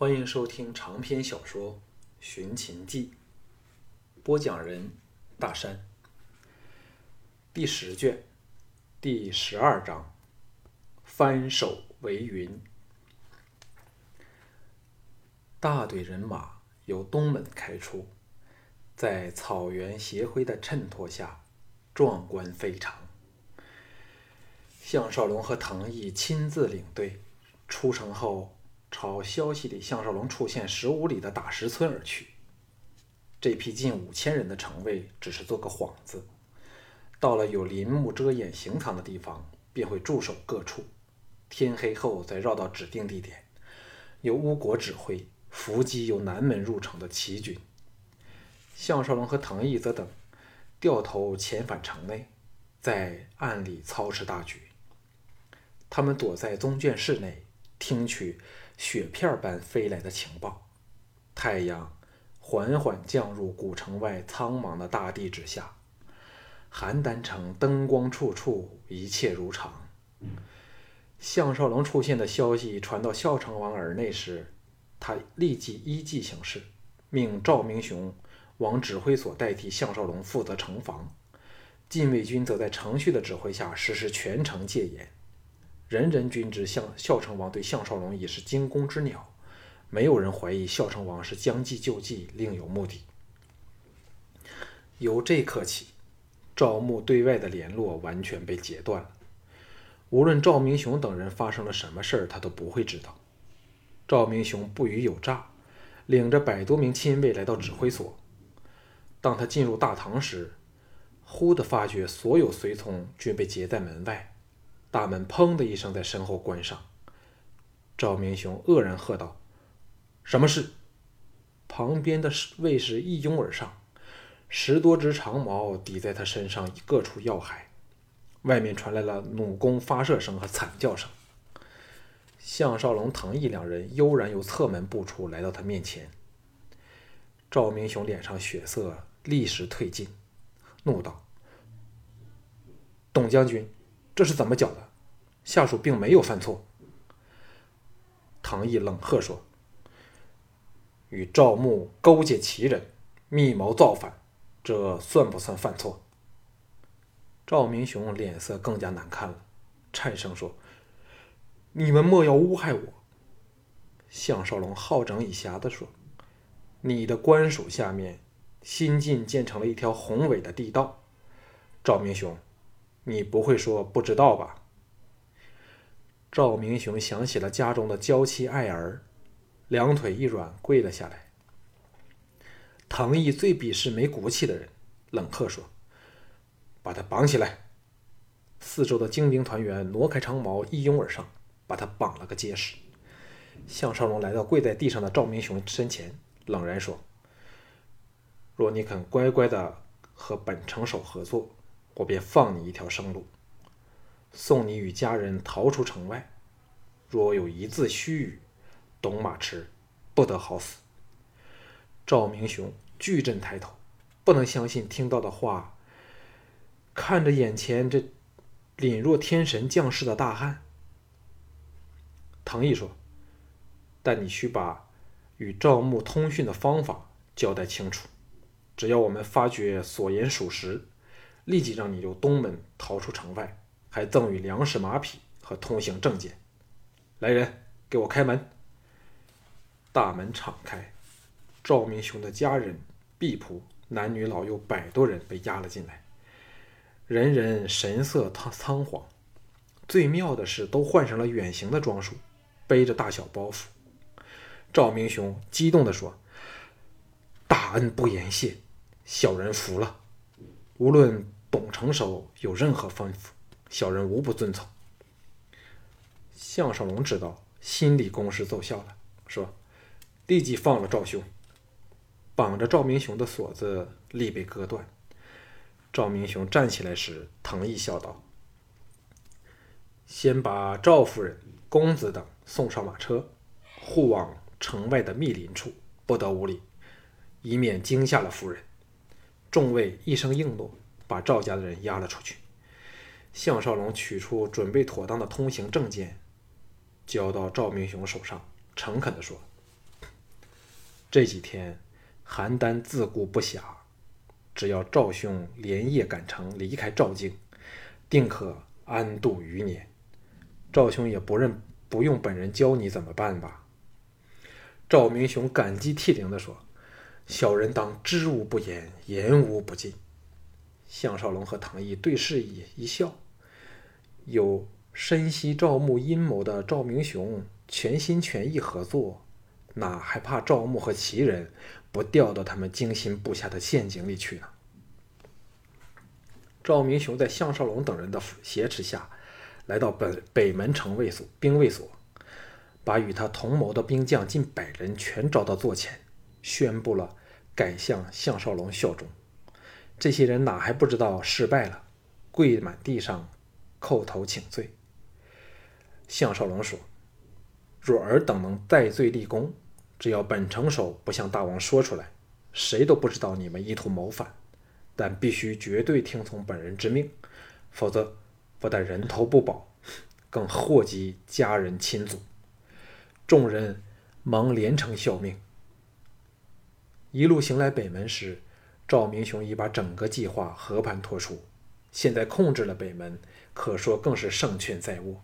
欢迎收听长篇小说《寻秦记》，播讲人：大山。第十卷，第十二章：翻手为云。大队人马由东门开出，在草原斜晖的衬托下，壮观非常。项少龙和唐毅亲自领队，出城后。朝消息里项少龙出现十五里的打石村而去。这批近五千人的城卫只是做个幌子，到了有林木遮掩行藏的地方，便会驻守各处。天黑后再绕到指定地点，由乌国指挥伏击由南门入城的齐军。项少龙和唐毅则等掉头遣返城内，在暗里操持大局。他们躲在宗卷室内听取。雪片般飞来的情报，太阳缓缓降入古城外苍茫的大地之下，邯郸城灯光处处，一切如常。项少龙出现的消息传到孝成王耳内时，他立即依计行事，命赵明雄往指挥所代替项少龙负责城防，禁卫军则在程旭的指挥下实施全城戒严。人人均知，项孝成王对项少龙已是惊弓之鸟，没有人怀疑孝成王是将计就计，另有目的。由这一刻起，赵牧对外的联络完全被截断了。无论赵明雄等人发生了什么事儿，他都不会知道。赵明雄不虞有诈，领着百多名亲卫来到指挥所。当他进入大堂时，忽地发觉所有随从均被截在门外。大门“砰”的一声在身后关上。赵明雄愕然喝道：“什么事？”旁边的卫士一拥而上，十多只长矛抵在他身上各处要害。外面传来了弩弓发射声和惨叫声。项少龙、唐毅两人悠然由侧门步出，来到他面前。赵明雄脸上血色立时退尽，怒道：“董将军！”这是怎么搅的？下属并没有犯错。唐毅冷喝说：“与赵牧勾结齐人，密谋造反，这算不算犯错？”赵明雄脸色更加难看了，颤声说：“你们莫要诬害我。”项少龙好整以暇的说：“你的官署下面新近建成了一条宏伟的地道。”赵明雄。你不会说不知道吧？赵明雄想起了家中的娇妻爱儿，两腿一软，跪了下来。唐毅最鄙视没骨气的人，冷喝说：“把他绑起来！”四周的精兵团员挪开长矛，一拥而上，把他绑了个结实。项少龙来到跪在地上的赵明雄身前，冷然说：“若你肯乖乖的和本城守合作。”我便放你一条生路，送你与家人逃出城外。若有一字虚语，董马池不得好死。赵明雄巨震抬头，不能相信听到的话。看着眼前这凛若天神降世的大汉，唐毅说：“但你需把与赵牧通讯的方法交代清楚。只要我们发觉所言属实。”立即让你由东门逃出城外，还赠予粮食、马匹和通行证件。来人，给我开门！大门敞开，赵明雄的家人、婢仆、男女老幼百多人被押了进来，人人神色苍仓皇。最妙的是，都换上了远行的装束，背着大小包袱。赵明雄激动地说：“大恩不言谢，小人服了。无论……”董成守有任何吩咐，小人无不遵从。项少龙知道心理攻势奏效了，说：“立即放了赵兄。”绑着赵明雄的锁子立被割断。赵明雄站起来时，唐毅笑道：“先把赵夫人、公子等送上马车，护往城外的密林处，不得无礼，以免惊吓了夫人。”众位一声应诺。把赵家的人押了出去。项少龙取出准备妥当的通行证件，交到赵明雄手上，诚恳地说：“这几天邯郸自顾不暇，只要赵兄连夜赶城，离开赵境，定可安度余年。赵兄也不认不用本人教你怎么办吧？”赵明雄感激涕零地说：“小人当知无不言，言无不尽。”项少龙和唐毅对视一一笑，有深悉赵牧阴谋的赵明雄全心全意合作，哪还怕赵牧和其人不掉到他们精心布下的陷阱里去呢？赵明雄在项少龙等人的挟持下，来到北北门城卫所兵卫所，把与他同谋的兵将近百人全招到座前，宣布了改向项少龙效忠。这些人哪还不知道失败了，跪满地上，叩头请罪。项少龙说：“若尔等能戴罪立功，只要本城守不向大王说出来，谁都不知道你们意图谋反。但必须绝对听从本人之命，否则不但人头不保，更祸及家人亲族。”众人忙连称效命。一路行来北门时。赵明雄已把整个计划和盘托出，现在控制了北门，可说更是胜券在握。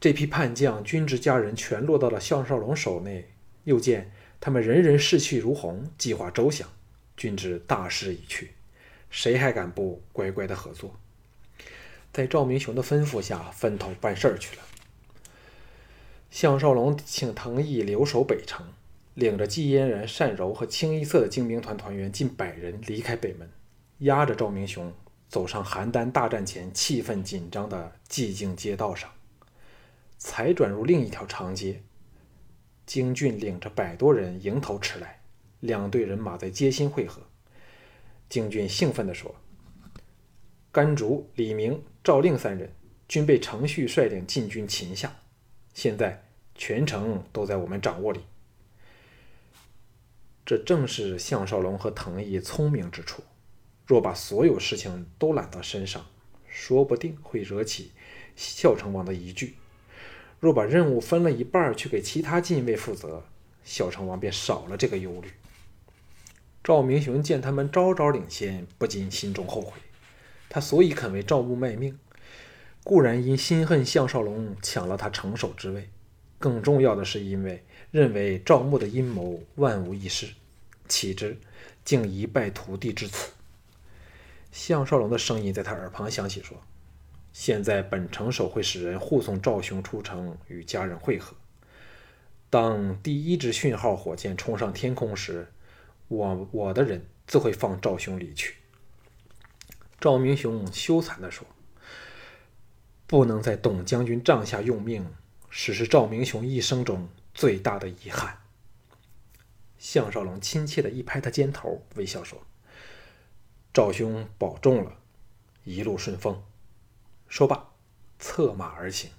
这批叛将、军职家人全落到了项少龙手内，又见他们人人士气如虹，计划周详，军知大势已去，谁还敢不乖乖的合作？在赵明雄的吩咐下，分头办事去了。项少龙请藤毅留守北城。领着季嫣然、单柔和清一色的精兵团团员近百人离开北门，押着赵明雄走上邯郸大战前气氛紧张的寂静街道上，才转入另一条长街。京俊领着百多人迎头驰来，两队人马在街心汇合。京俊兴奋地说：“甘竹、李明、赵令三人均被程旭率领进军擒下，现在全城都在我们掌握里。”这正是项少龙和藤毅聪明之处。若把所有事情都揽到身上，说不定会惹起孝成王的疑惧；若把任务分了一半去给其他禁卫负责，孝成王便少了这个忧虑。赵明雄见他们招招领先，不禁心中后悔。他所以肯为赵牧卖命，固然因心恨项少龙抢了他城守之位，更重要的是因为。认为赵牧的阴谋万无一失，岂知竟一败涂地至此。项少龙的声音在他耳旁响起，说：“现在本城守会使人护送赵兄出城与家人会合。当第一支讯号火箭冲上天空时，我我的人自会放赵兄离去。”赵明雄羞惭地说：“不能在董将军帐下用命，实是赵明雄一生中。”最大的遗憾。项少龙亲切的一拍他肩头，微笑说：“赵兄保重了，一路顺风。”说罢，策马而行。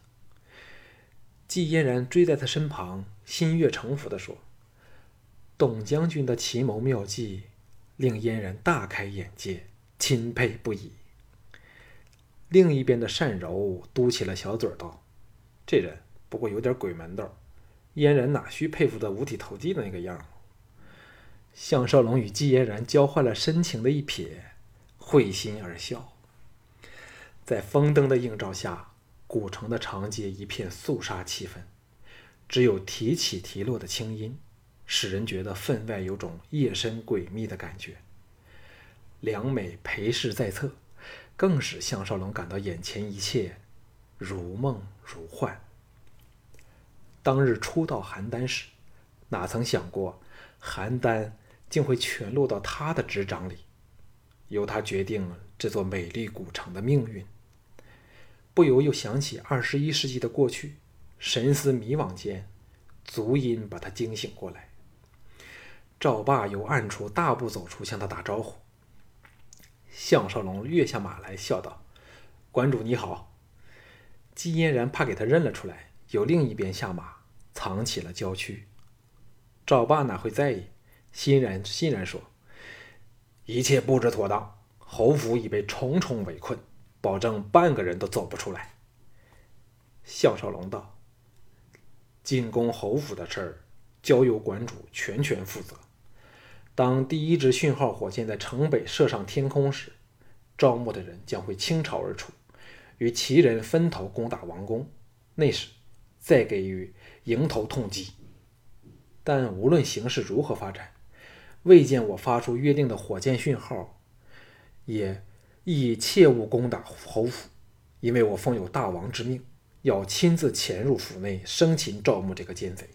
季嫣然追在他身旁，心悦诚服的说：“董将军的奇谋妙计，令嫣然大开眼界，钦佩不已。”另一边的单柔嘟起了小嘴道：“这人不过有点鬼门道。”嫣然哪需佩服的五体投地的那个样项少龙与季嫣然交换了深情的一瞥，会心而笑。在风灯的映照下，古城的长街一片肃杀气氛，只有提起提落的清音，使人觉得分外有种夜深诡秘的感觉。良美陪侍在侧，更使项少龙感到眼前一切如梦如幻。当日初到邯郸时，哪曾想过邯郸竟会全落到他的执掌里，由他决定这座美丽古城的命运。不由又想起二十一世纪的过去，神思迷惘间，足音把他惊醒过来。赵霸由暗处大步走出，向他打招呼。项少龙跃下马来，笑道：“馆主你好。”姬嫣然怕给他认了出来。由另一边下马，藏起了郊区。赵霸哪会在意，欣然欣然说：“一切布置妥当，侯府已被重重围困，保证半个人都走不出来。”项少龙道：“进攻侯府的事儿，交由馆主全权负责。当第一支讯号火箭在城北射上天空时，招募的人将会倾巢而出，与齐人分头攻打王宫。那时，再给予迎头痛击。但无论形势如何发展，未见我发出约定的火箭讯号，也亦切勿攻打侯府，因为我奉有大王之命，要亲自潜入府内生擒赵牧这个奸贼。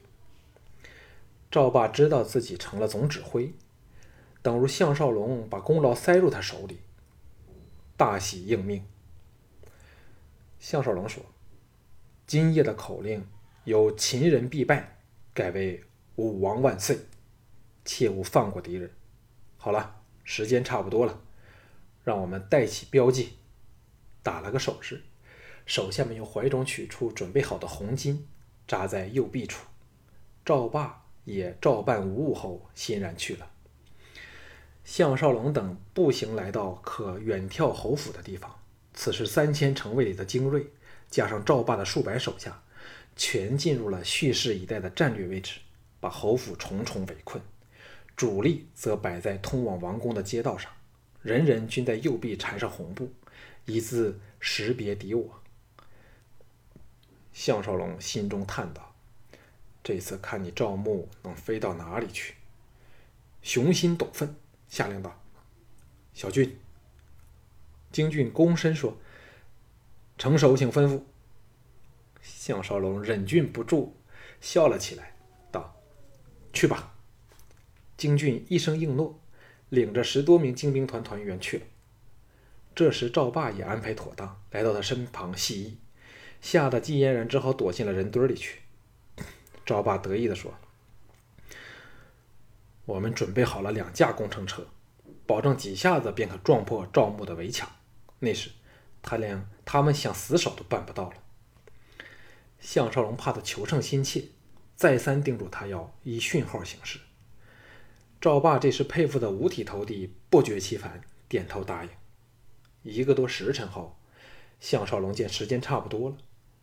赵霸知道自己成了总指挥，等如项少龙把功劳塞入他手里，大喜应命。项少龙说：“今夜的口令由‘秦人必败’改为。”武王万岁！切勿放过敌人。好了，时间差不多了，让我们带起标记。打了个手势，手下们由怀中取出准备好的红巾，扎在右臂处。赵霸也照办无误后，欣然去了。项少龙等步行来到可远眺侯府的地方。此时，三千城卫里的精锐，加上赵霸的数百手下，全进入了蓄势以待的战略位置。把侯府重重围困，主力则摆在通往王宫的街道上，人人均在右臂缠上红布，以自识别敌我。项少龙心中叹道：“这次看你赵牧能飞到哪里去。”雄心陡奋，下令道：“小俊。”京俊躬身说：“成熟，请吩咐。”项少龙忍俊不住，笑了起来。道去吧，京俊一声应诺，领着十多名精兵团团员去了。这时赵霸也安排妥当，来到他身旁细议，吓得季嫣然只好躲进了人堆里去。赵霸得意地说：“我们准备好了两架工程车，保证几下子便可撞破赵牧的围墙。那时，他连他们想死守都办不到了。”项少龙怕他求胜心切。再三叮嘱他要依讯号行事。赵霸这时佩服的五体投地，不觉其烦，点头答应。一个多时辰后，项少龙见时间差不多了，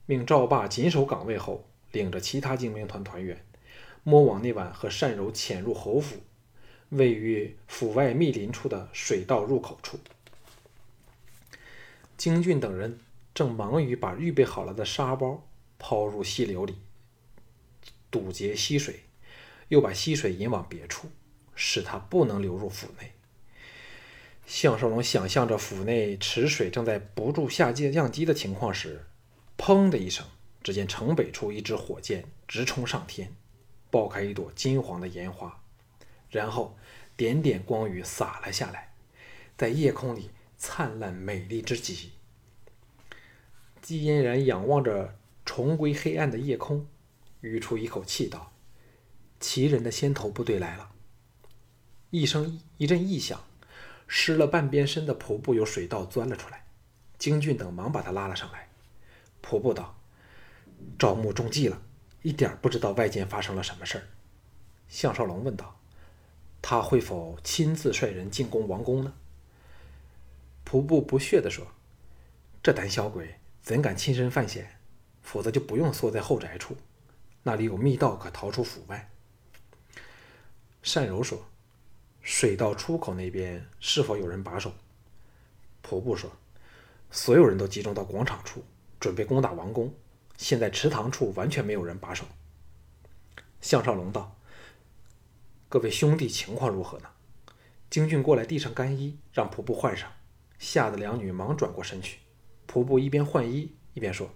命赵霸紧守岗位后，领着其他精兵团团员，摸往那晚和单柔潜入侯府，位于府外密林处的水道入口处。京俊等人正忙于把预备好了的沙包抛入溪流里。堵截溪水，又把溪水引往别处，使它不能流入府内。项少龙想象着府内池水正在不住下降低的情况时，砰的一声，只见城北处一支火箭直冲上天，爆开一朵金黄的烟花，然后点点光雨洒了下来，在夜空里灿烂美丽之极。季嫣然仰望着重归黑暗的夜空。吁出一口气道：“齐人的先头部队来了。”一声一阵异响，湿了半边身的仆部由水道钻了出来。京俊等忙把他拉了上来。仆布道：“赵牧中计了，一点不知道外间发生了什么事儿。”项少龙问道：“他会否亲自率人进攻王宫呢？”仆布不屑地说：“这胆小鬼怎敢亲身犯险？否则就不用缩在后宅处。”那里有密道可逃出府外。单柔说：“水道出口那边是否有人把守？”仆布说：“所有人都集中到广场处，准备攻打王宫。现在池塘处完全没有人把守。”项少龙道：“各位兄弟情况如何呢？”京俊过来递上干衣，让仆布换上。吓得两女忙转过身去。仆部一边换衣一边说。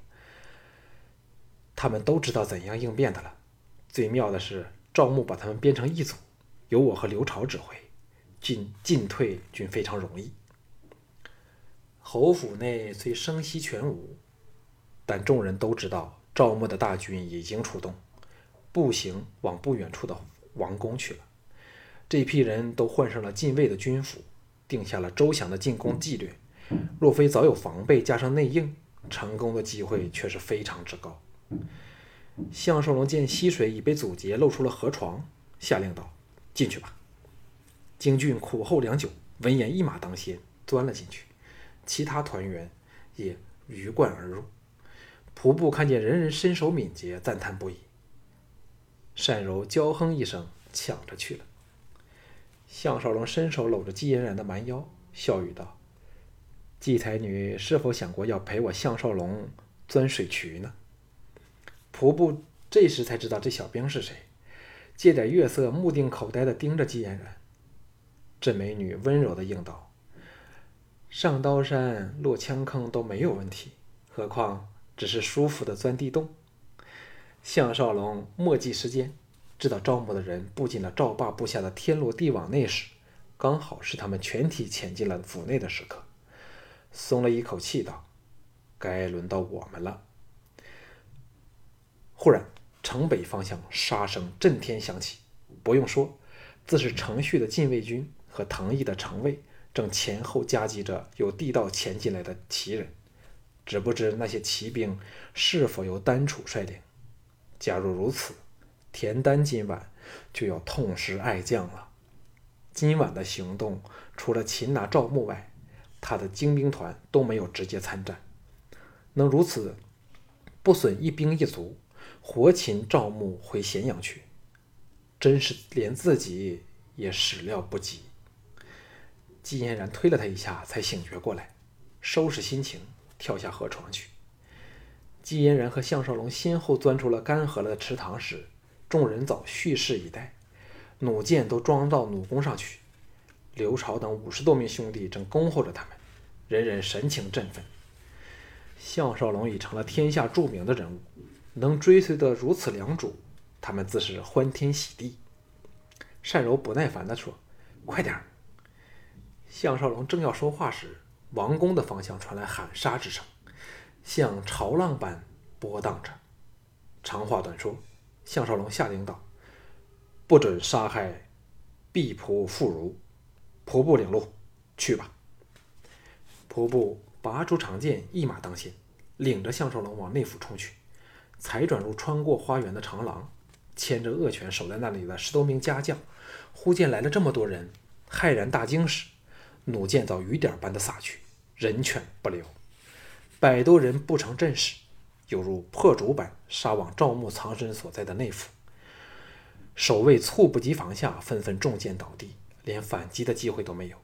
他们都知道怎样应变的了。最妙的是，赵牧把他们编成一组，由我和刘朝指挥，进进退均非常容易。侯府内虽声息全无，但众人都知道赵牧的大军已经出动，步行往不远处的王宫去了。这批人都换上了禁卫的军服，定下了周详的进攻纪律。若非早有防备，加上内应，成功的机会却是非常之高。项少龙见溪水已被阻截，露出了河床，下令道：“进去吧。”京俊苦候良久，闻言一马当先，钻了进去。其他团员也鱼贯而入。仆部看见人人身手敏捷，赞叹不已。单柔娇哼一声，抢着去了。项少龙伸手搂着季嫣然的蛮腰，笑语道：“季才女是否想过要陪我项少龙钻水渠呢？”仆部这时才知道这小兵是谁，借点月色，目定口呆的盯着季嫣然。这美女温柔的应道：“上刀山落枪坑都没有问题，何况只是舒服的钻地洞。”项少龙墨迹时间，知道赵牧的人布进了赵霸部下的天罗地网内时，刚好是他们全体潜进了府内的时刻，松了一口气，道：“该轮到我们了。”忽然，城北方向杀声震天响起，不用说，自是程旭的禁卫军和藤毅的城卫正前后夹击着由地道前进来的齐人，只不知那些骑兵是否由丹楚率领。假如如此，田丹今晚就要痛失爱将了。今晚的行动，除了擒拿赵牧外，他的精兵团都没有直接参战。能如此不损一兵一卒，活擒赵牧回咸阳去，真是连自己也始料不及。季嫣然推了他一下，才醒觉过来，收拾心情，跳下河床去。季嫣然和项少龙先后钻出了干涸了的池塘时，众人早蓄势以待，弩箭都装到弩弓上去。刘朝等五十多名兄弟正恭候着他们，人人神情振奋。项少龙已成了天下著名的人物，能追随得如此良主，他们自是欢天喜地。单柔不耐烦地说：“快点儿！”项少龙正要说话时，王宫的方向传来喊杀之声。像潮浪般波荡着。长话短说，项少龙下令道：“不准杀害婢仆妇孺，仆部领路，去吧。”仆部拔出长剑，一马当先，领着项少龙往内府冲去。才转入穿过花园的长廊，牵着恶犬守在那里的十多名家将，忽见来了这么多人，骇然大惊时，弩箭早雨点般的洒去，人犬不留。百多人不成阵势，犹如破竹般杀往赵牧藏身所在的内府。守卫猝不及防下，纷纷中箭倒地，连反击的机会都没有。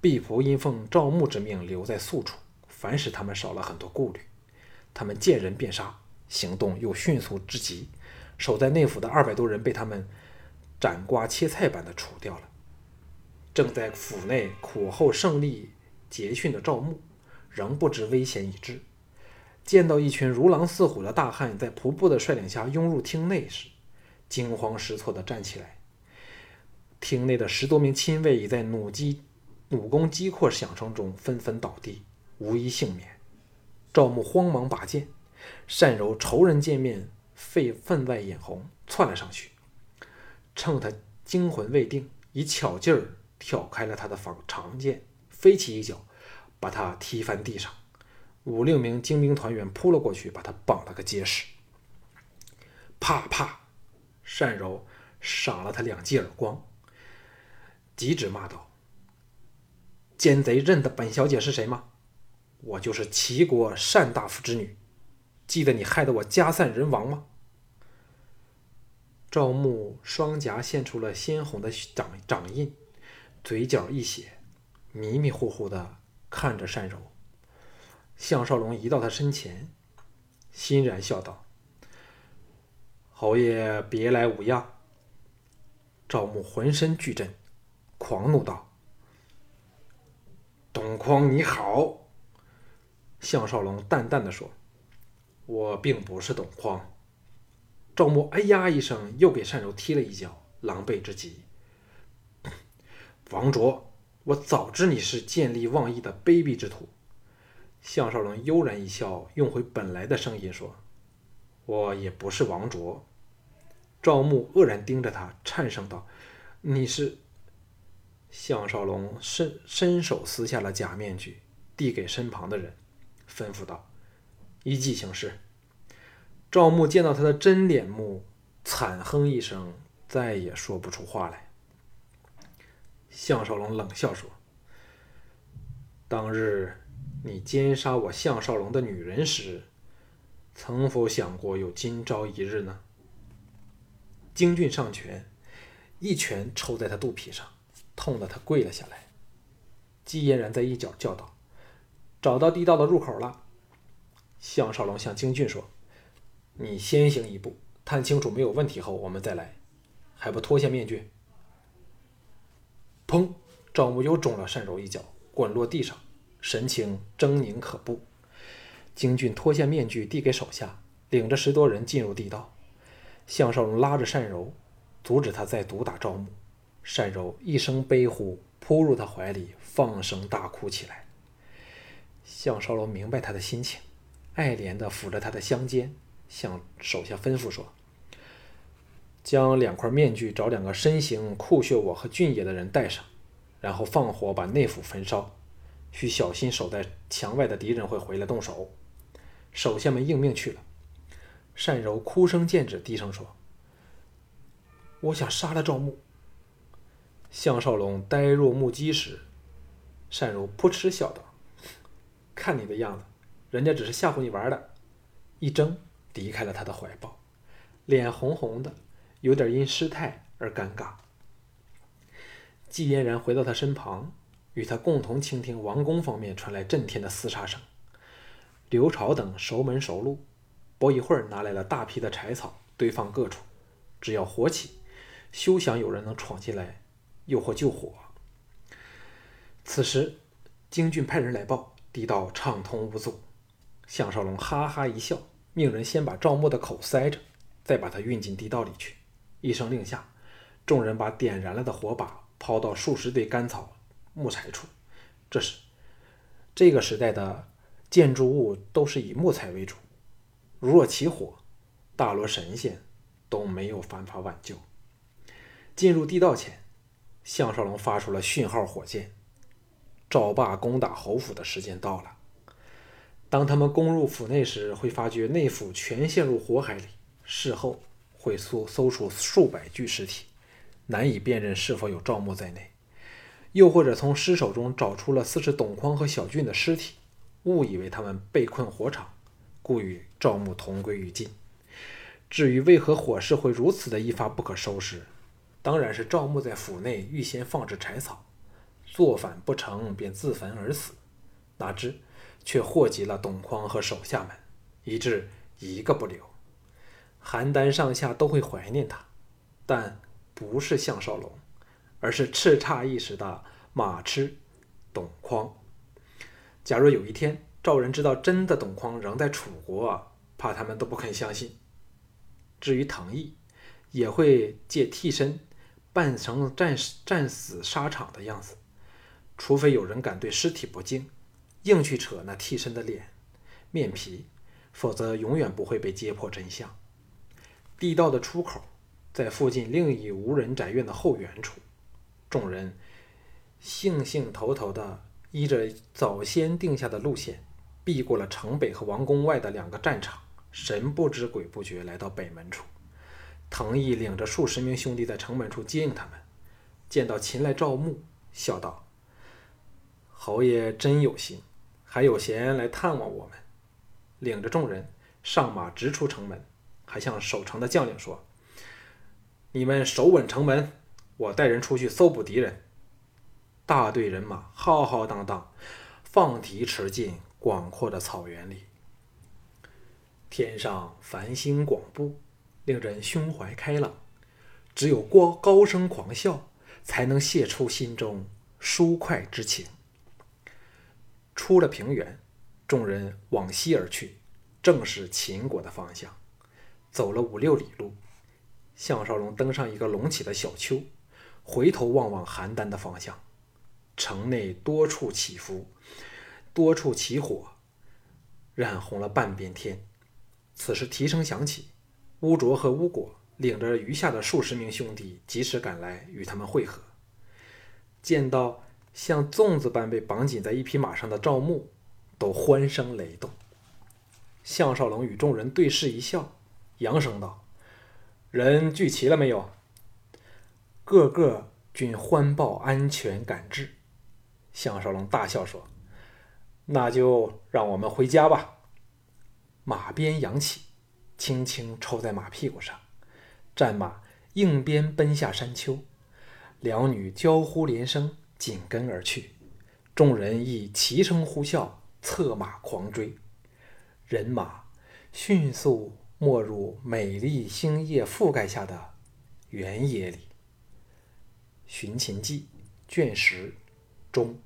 毕仆因奉赵牧之命留在宿处，反使他们少了很多顾虑。他们见人便杀，行动又迅速之极。守在内府的二百多人被他们斩瓜切菜般的除掉了。正在府内苦候胜利捷讯的赵牧。仍不知危险已至，见到一群如狼似虎的大汉在仆布的率领下拥入厅内时，惊慌失措地站起来。厅内的十多名亲卫已在弩击、弩弓击阔响声中纷纷倒地，无一幸免。赵牧慌忙拔剑，单柔仇人见面，肺分外眼红，窜了上去，趁他惊魂未定，以巧劲儿挑开了他的防长剑，飞起一脚。把他踢翻地上，五六名精兵团员扑了过去，把他绑了个结实。啪啪，单柔赏了他两记耳光，急指骂道：“奸贼认得本小姐是谁吗？我就是齐国单大夫之女，记得你害得我家散人亡吗？”赵牧双颊现出了鲜红的掌掌印，嘴角一血，迷迷糊糊的。看着单柔，项少龙移到他身前，欣然笑道：“侯爷别来无恙。”赵牧浑身巨震，狂怒道：“董匡你好！”项少龙淡淡的说：“我并不是董匡。”赵牧哎呀一声，又给单柔踢了一脚，狼狈之极。王卓。我早知你是见利忘义的卑鄙之徒。项少龙悠然一笑，用回本来的声音说：“我也不是王卓。”赵牧愕然盯着他，颤声道：“你是？”项少龙伸伸手撕下了假面具，递给身旁的人，吩咐道：“依计行事。”赵牧见到他的真脸目，惨哼一声，再也说不出话来。项少龙冷笑说：“当日你奸杀我项少龙的女人时，曾否想过有今朝一日呢？”京俊上拳，一拳抽在他肚皮上，痛得他跪了下来。季嫣然在一角叫道：“找到地道的入口了。”项少龙向京俊说：“你先行一步，探清楚没有问题后，我们再来。还不脱下面具？”砰！赵牧又中了单柔一脚，滚落地上，神情狰狞可怖。京俊脱下面具，递给手下，领着十多人进入地道。项少龙拉着单柔，阻止他再毒打赵牧。单柔一声悲呼，扑入他怀里，放声大哭起来。项少龙明白他的心情，爱怜地抚着他的香肩，向手下吩咐说：“将两块面具找两个身形酷炫我和俊野的人戴上，然后放火把内府焚烧。需小心守在墙外的敌人会回来动手。”手下们应命去了。单柔哭声渐止，低声说：“我想杀了赵牧。”项少龙呆若木鸡时，单柔扑哧笑道：“看你的样子，人家只是吓唬你玩的。”一怔，离开了他的怀抱，脸红红的，有点因失态而尴尬。季嫣然回到他身旁，与他共同倾听王宫方面传来震天的厮杀声。刘朝等熟门熟路。不一会儿，拿来了大批的柴草，堆放各处。只要火起，休想有人能闯进来，又或救火。此时，京俊派人来报，地道畅通无阻。项少龙哈哈一笑，命人先把赵默的口塞着，再把他运进地道里去。一声令下，众人把点燃了的火把抛到数十堆干草、木材处。这时，这个时代的建筑物都是以木材为主。如若起火，大罗神仙都没有办法挽救。进入地道前，项少龙发出了讯号火箭。赵霸攻打侯府的时间到了。当他们攻入府内时，会发觉内府全陷入火海里。事后会搜搜出数百具尸体，难以辨认是否有赵牧在内。又或者从尸首中找出了似是董匡和小俊的尸体，误以为他们被困火场。故与赵牧同归于尽。至于为何火势会如此的一发不可收拾，当然是赵牧在府内预先放置柴草，做反不成便自焚而死。哪知却祸及了董匡和手下们，以致一个不留。邯郸上下都会怀念他，但不是项少龙，而是叱咤一时的马痴董匡。假若有一天，赵人知道真的董匡仍在楚国啊，怕他们都不肯相信。至于唐毅，也会借替身扮成战战死沙场的样子，除非有人敢对尸体不敬，硬去扯那替身的脸面皮，否则永远不会被揭破真相。地道的出口在附近另一无人宅院的后园处，众人兴兴头头的依着早先定下的路线。避过了城北和王宫外的两个战场，神不知鬼不觉来到北门处。藤毅领着数十名兄弟在城门处接应他们。见到秦来赵牧，笑道：“侯爷真有心，还有闲来探望我们。”领着众人上马直出城门，还向守城的将领说：“你们守稳城门，我带人出去搜捕敌人。”大队人马浩浩荡荡，放蹄驰进。广阔的草原里，天上繁星广布，令人胸怀开朗。只有高高声狂笑，才能泄出心中舒快之情。出了平原，众人往西而去，正是秦国的方向。走了五六里路，项少龙登上一个隆起的小丘，回头望望邯郸的方向，城内多处起伏。多处起火，染红了半边天。此时蹄声响起，乌卓和乌果领着余下的数十名兄弟及时赶来与他们会合。见到像粽子般被绑紧在一匹马上的赵牧，都欢声雷动。项少龙与众人对视一笑，扬声道：“人聚齐了没有？”个个均欢报安全赶至。项少龙大笑说。那就让我们回家吧。马鞭扬起，轻轻抽在马屁股上，战马应鞭奔下山丘，两女娇呼连声，紧跟而去。众人亦齐声呼啸，策马狂追。人马迅速没入美丽星夜覆盖下的原野里。《寻秦记》卷十中。